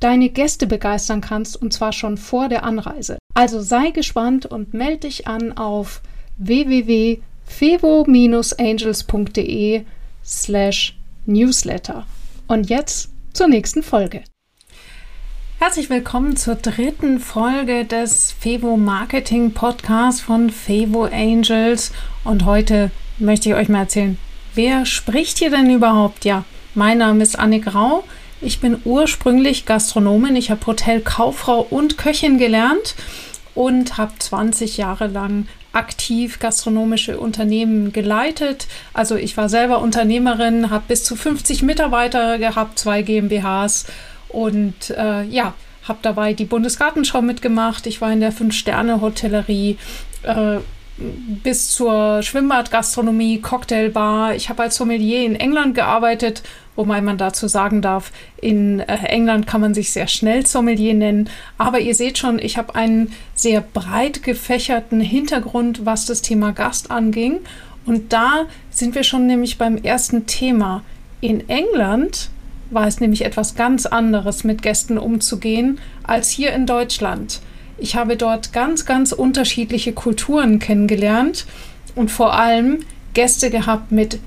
deine Gäste begeistern kannst, und zwar schon vor der Anreise. Also sei gespannt und melde dich an auf www.fevo-angels.de slash newsletter. Und jetzt zur nächsten Folge. Herzlich willkommen zur dritten Folge des Fevo Marketing Podcasts von Fevo Angels. Und heute möchte ich euch mal erzählen, wer spricht hier denn überhaupt? Ja, mein Name ist Anne Grau. Ich bin ursprünglich Gastronomin. Ich habe Hotelkauffrau und Köchin gelernt und habe 20 Jahre lang aktiv gastronomische Unternehmen geleitet. Also ich war selber Unternehmerin, habe bis zu 50 Mitarbeiter gehabt, zwei GmbHs und äh, ja, habe dabei die Bundesgartenschau mitgemacht. Ich war in der Fünf-Sterne-Hotellerie. Äh, bis zur Schwimmbadgastronomie, Cocktailbar. Ich habe als Sommelier in England gearbeitet, wobei man dazu sagen darf, in äh, England kann man sich sehr schnell Sommelier nennen. Aber ihr seht schon, ich habe einen sehr breit gefächerten Hintergrund, was das Thema Gast anging. Und da sind wir schon nämlich beim ersten Thema. In England war es nämlich etwas ganz anderes, mit Gästen umzugehen, als hier in Deutschland. Ich habe dort ganz, ganz unterschiedliche Kulturen kennengelernt und vor allem Gäste gehabt mit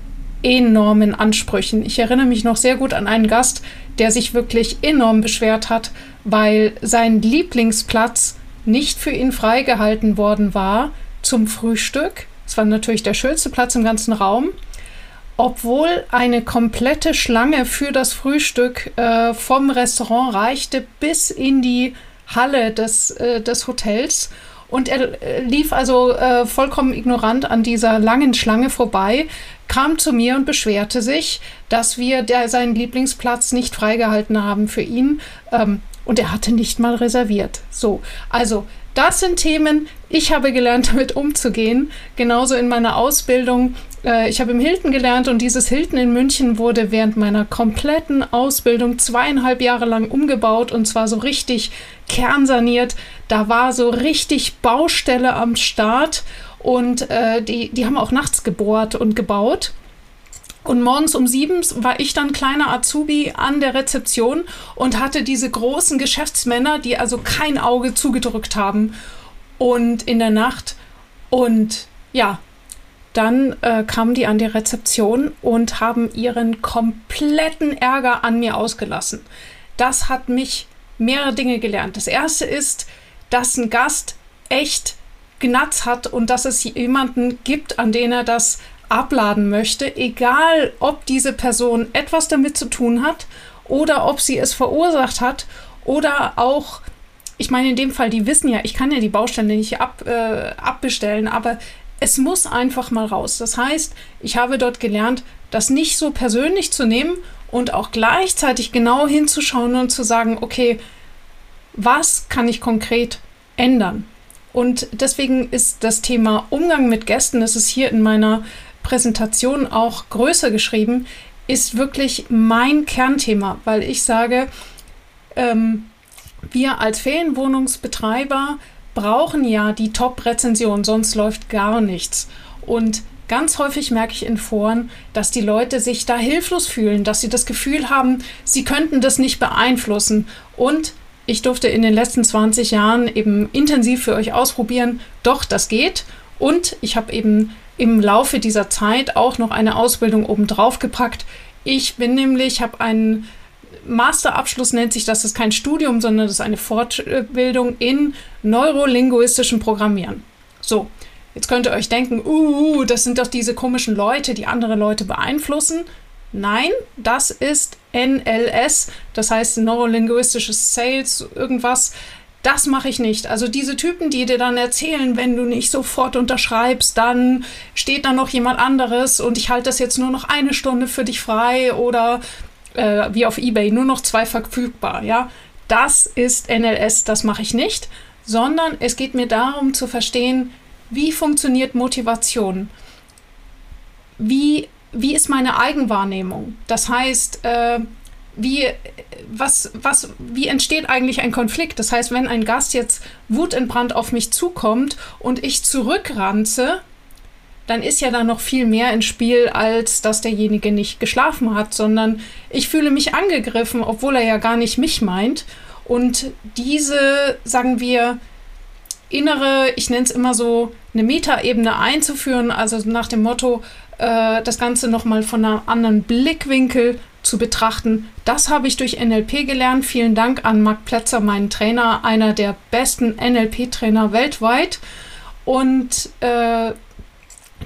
enormen Ansprüchen. Ich erinnere mich noch sehr gut an einen Gast, der sich wirklich enorm beschwert hat, weil sein Lieblingsplatz nicht für ihn freigehalten worden war zum Frühstück. Es war natürlich der schönste Platz im ganzen Raum obwohl eine komplette Schlange für das Frühstück äh, vom Restaurant reichte bis in die Halle des, äh, des Hotels. Und er äh, lief also äh, vollkommen ignorant an dieser langen Schlange vorbei, kam zu mir und beschwerte sich, dass wir der, seinen Lieblingsplatz nicht freigehalten haben für ihn. Ähm, und er hatte nicht mal reserviert. So, also das sind Themen, ich habe gelernt, damit umzugehen. Genauso in meiner Ausbildung. Äh, ich habe im Hilton gelernt und dieses Hilton in München wurde während meiner kompletten Ausbildung zweieinhalb Jahre lang umgebaut und zwar so richtig kernsaniert. Da war so richtig Baustelle am Start und äh, die, die haben auch nachts gebohrt und gebaut. Und morgens um sieben war ich dann kleiner Azubi an der Rezeption und hatte diese großen Geschäftsmänner, die also kein Auge zugedrückt haben. Und in der Nacht. Und ja, dann äh, kamen die an die Rezeption und haben ihren kompletten Ärger an mir ausgelassen. Das hat mich mehrere Dinge gelernt. Das erste ist, dass ein Gast echt Gnatz hat und dass es jemanden gibt, an den er das abladen möchte, egal ob diese Person etwas damit zu tun hat oder ob sie es verursacht hat oder auch, ich meine in dem Fall, die wissen ja, ich kann ja die Baustelle nicht ab, äh, abbestellen, aber es muss einfach mal raus. Das heißt, ich habe dort gelernt, das nicht so persönlich zu nehmen und auch gleichzeitig genau hinzuschauen und zu sagen, okay, was kann ich konkret ändern? Und deswegen ist das Thema Umgang mit Gästen, das ist hier in meiner Präsentation auch größer geschrieben, ist wirklich mein Kernthema, weil ich sage, ähm, wir als Ferienwohnungsbetreiber brauchen ja die Top-Rezension, sonst läuft gar nichts. Und ganz häufig merke ich in Foren, dass die Leute sich da hilflos fühlen, dass sie das Gefühl haben, sie könnten das nicht beeinflussen. Und ich durfte in den letzten 20 Jahren eben intensiv für euch ausprobieren, doch, das geht. Und ich habe eben im Laufe dieser Zeit auch noch eine Ausbildung obendrauf gepackt. Ich bin nämlich, habe einen Masterabschluss, nennt sich das, das ist kein Studium, sondern das ist eine Fortbildung in neurolinguistischen Programmieren. So, jetzt könnt ihr euch denken, uh, das sind doch diese komischen Leute, die andere Leute beeinflussen. Nein, das ist NLS, das heißt Neurolinguistisches Sales, irgendwas. Das mache ich nicht. Also diese Typen, die dir dann erzählen, wenn du nicht sofort unterschreibst, dann steht da noch jemand anderes und ich halte das jetzt nur noch eine Stunde für dich frei oder äh, wie auf eBay nur noch zwei verfügbar. Ja, das ist NLS, das mache ich nicht, sondern es geht mir darum zu verstehen, wie funktioniert Motivation? Wie, wie ist meine Eigenwahrnehmung? Das heißt, äh, wie, was, was, wie entsteht eigentlich ein Konflikt? Das heißt, wenn ein Gast jetzt wutentbrannt auf mich zukommt und ich zurückranze, dann ist ja da noch viel mehr ins Spiel, als dass derjenige nicht geschlafen hat, sondern ich fühle mich angegriffen, obwohl er ja gar nicht mich meint. Und diese, sagen wir, innere, ich nenne es immer so, eine Metaebene einzuführen, also nach dem Motto, äh, das Ganze nochmal von einem anderen Blickwinkel zu betrachten. Das habe ich durch NLP gelernt. Vielen Dank an Marc Plätzer, meinen Trainer, einer der besten NLP-Trainer weltweit. Und äh,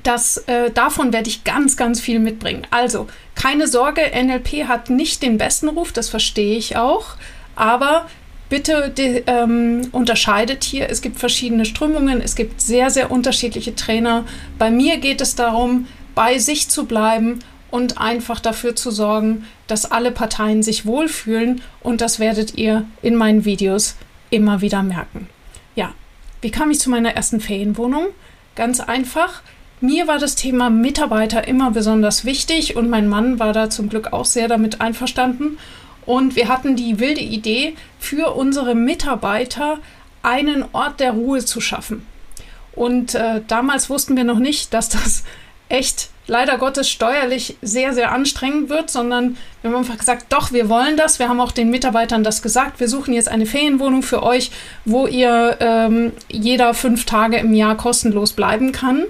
das, äh, davon werde ich ganz, ganz viel mitbringen. Also, keine Sorge, NLP hat nicht den besten Ruf, das verstehe ich auch. Aber bitte de, ähm, unterscheidet hier. Es gibt verschiedene Strömungen, es gibt sehr, sehr unterschiedliche Trainer. Bei mir geht es darum, bei sich zu bleiben und einfach dafür zu sorgen, dass alle Parteien sich wohlfühlen. Und das werdet ihr in meinen Videos immer wieder merken. Ja, wie kam ich zu meiner ersten Ferienwohnung? Ganz einfach. Mir war das Thema Mitarbeiter immer besonders wichtig und mein Mann war da zum Glück auch sehr damit einverstanden. Und wir hatten die wilde Idee, für unsere Mitarbeiter einen Ort der Ruhe zu schaffen. Und äh, damals wussten wir noch nicht, dass das echt leider Gottes steuerlich sehr, sehr anstrengend wird, sondern wir haben einfach gesagt, doch, wir wollen das. Wir haben auch den Mitarbeitern das gesagt. Wir suchen jetzt eine Ferienwohnung für euch, wo ihr ähm, jeder fünf Tage im Jahr kostenlos bleiben kann.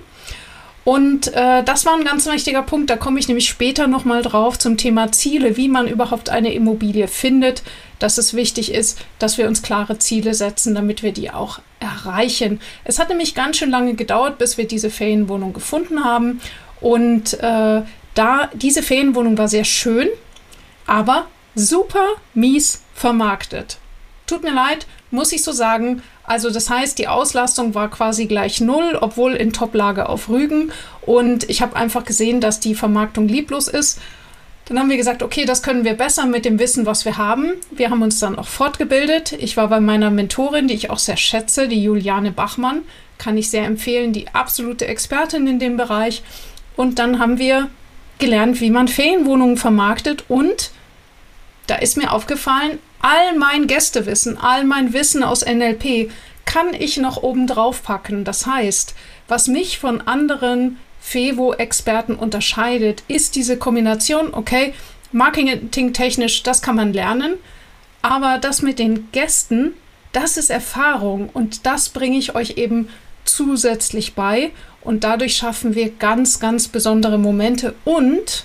Und äh, das war ein ganz wichtiger Punkt. Da komme ich nämlich später nochmal drauf zum Thema Ziele, wie man überhaupt eine Immobilie findet. Dass es wichtig ist, dass wir uns klare Ziele setzen, damit wir die auch erreichen. Es hat nämlich ganz schön lange gedauert, bis wir diese Ferienwohnung gefunden haben. Und äh, da diese Ferienwohnung war sehr schön, aber super mies vermarktet. Tut mir leid, muss ich so sagen. Also das heißt, die Auslastung war quasi gleich null, obwohl in Toplage auf Rügen. Und ich habe einfach gesehen, dass die Vermarktung lieblos ist. Dann haben wir gesagt, okay, das können wir besser mit dem Wissen, was wir haben. Wir haben uns dann auch fortgebildet. Ich war bei meiner Mentorin, die ich auch sehr schätze, die Juliane Bachmann. Kann ich sehr empfehlen, die absolute Expertin in dem Bereich. Und dann haben wir gelernt, wie man Ferienwohnungen vermarktet. Und da ist mir aufgefallen, all mein Gästewissen, all mein Wissen aus NLP kann ich noch oben drauf packen. Das heißt, was mich von anderen FEVO-Experten unterscheidet, ist diese Kombination, okay, marketingtechnisch, das kann man lernen, aber das mit den Gästen, das ist Erfahrung und das bringe ich euch eben zusätzlich bei und dadurch schaffen wir ganz, ganz besondere Momente und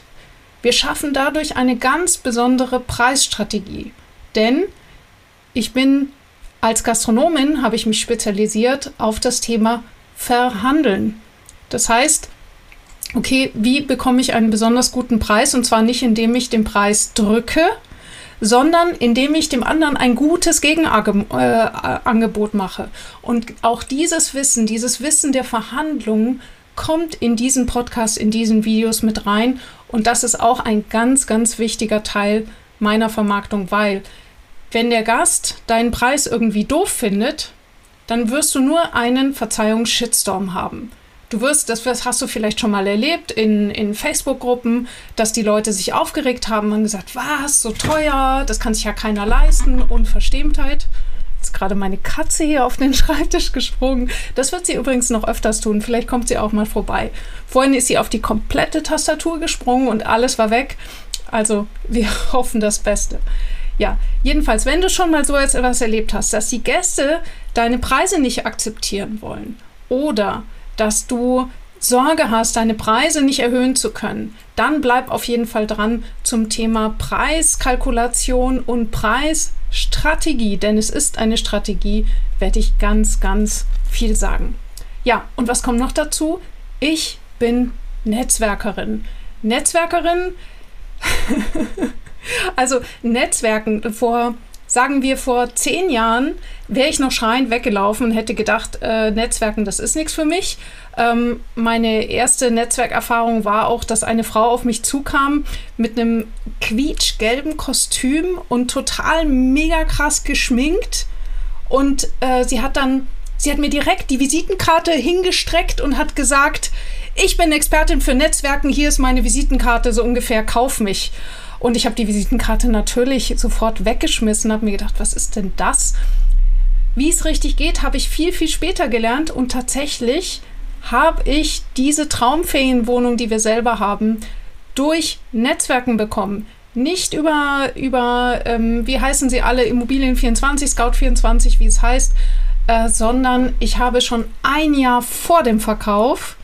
wir schaffen dadurch eine ganz besondere Preisstrategie. Denn ich bin als Gastronomin, habe ich mich spezialisiert auf das Thema Verhandeln. Das heißt, okay, wie bekomme ich einen besonders guten Preis? Und zwar nicht, indem ich den Preis drücke, sondern indem ich dem anderen ein gutes Gegenangebot mache. Und auch dieses Wissen, dieses Wissen der Verhandlungen kommt in diesen Podcast, in diesen Videos mit rein. Und das ist auch ein ganz, ganz wichtiger Teil meiner Vermarktung, weil wenn der Gast deinen Preis irgendwie doof findet, dann wirst du nur einen, Verzeihung, Shitstorm haben. Du wirst, das hast du vielleicht schon mal erlebt in, in Facebook-Gruppen, dass die Leute sich aufgeregt haben und gesagt, was, so teuer, das kann sich ja keiner leisten, Unverschämtheit. Jetzt gerade meine Katze hier auf den Schreibtisch gesprungen. Das wird sie übrigens noch öfters tun. Vielleicht kommt sie auch mal vorbei. Vorhin ist sie auf die komplette Tastatur gesprungen und alles war weg. Also wir hoffen das Beste. Ja, jedenfalls, wenn du schon mal so etwas erlebt hast, dass die Gäste deine Preise nicht akzeptieren wollen oder dass du Sorge hast, deine Preise nicht erhöhen zu können, dann bleib auf jeden Fall dran zum Thema Preiskalkulation und Preisstrategie, denn es ist eine Strategie, werde ich ganz, ganz viel sagen. Ja, und was kommt noch dazu? Ich bin Netzwerkerin. Netzwerkerin, also Netzwerken vor sagen wir vor zehn Jahren, wäre ich noch schreiend weggelaufen und hätte gedacht, äh, Netzwerken, das ist nichts für mich. Ähm, meine erste Netzwerkerfahrung war auch, dass eine Frau auf mich zukam mit einem quietschgelben Kostüm und total mega krass geschminkt. Und äh, sie hat dann, sie hat mir direkt die Visitenkarte hingestreckt und hat gesagt, ich bin Expertin für Netzwerken, hier ist meine Visitenkarte, so ungefähr, kauf mich. Und ich habe die Visitenkarte natürlich sofort weggeschmissen, habe mir gedacht, was ist denn das? Wie es richtig geht, habe ich viel, viel später gelernt und tatsächlich habe ich diese Traumferienwohnung, die wir selber haben, durch Netzwerken bekommen. Nicht über, über ähm, wie heißen sie alle, Immobilien24, Scout24, wie es heißt, äh, sondern ich habe schon ein Jahr vor dem Verkauf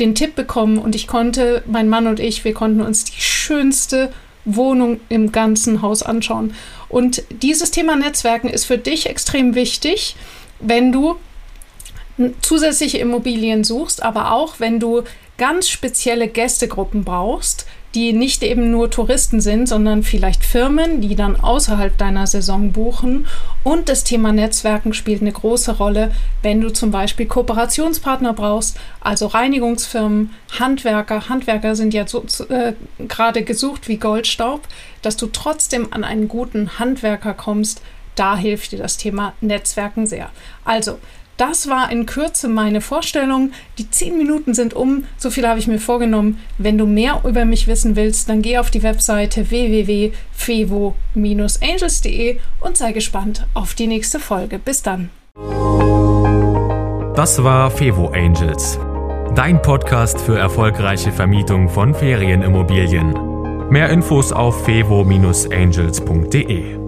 den Tipp bekommen und ich konnte, mein Mann und ich, wir konnten uns die schönste Wohnung im ganzen Haus anschauen. Und dieses Thema Netzwerken ist für dich extrem wichtig, wenn du zusätzliche Immobilien suchst, aber auch wenn du ganz spezielle Gästegruppen brauchst, die nicht eben nur Touristen sind, sondern vielleicht Firmen, die dann außerhalb deiner Saison buchen. Und das Thema Netzwerken spielt eine große Rolle, wenn du zum Beispiel Kooperationspartner brauchst, also Reinigungsfirmen, Handwerker. Handwerker sind ja so, äh, gerade gesucht wie Goldstaub, dass du trotzdem an einen guten Handwerker kommst. Da hilft dir das Thema Netzwerken sehr. Also, das war in Kürze meine Vorstellung. Die zehn Minuten sind um. So viel habe ich mir vorgenommen. Wenn du mehr über mich wissen willst, dann geh auf die Webseite www.fevo-angels.de und sei gespannt auf die nächste Folge. Bis dann. Das war Fevo Angels, dein Podcast für erfolgreiche Vermietung von Ferienimmobilien. Mehr Infos auf fevo-angels.de.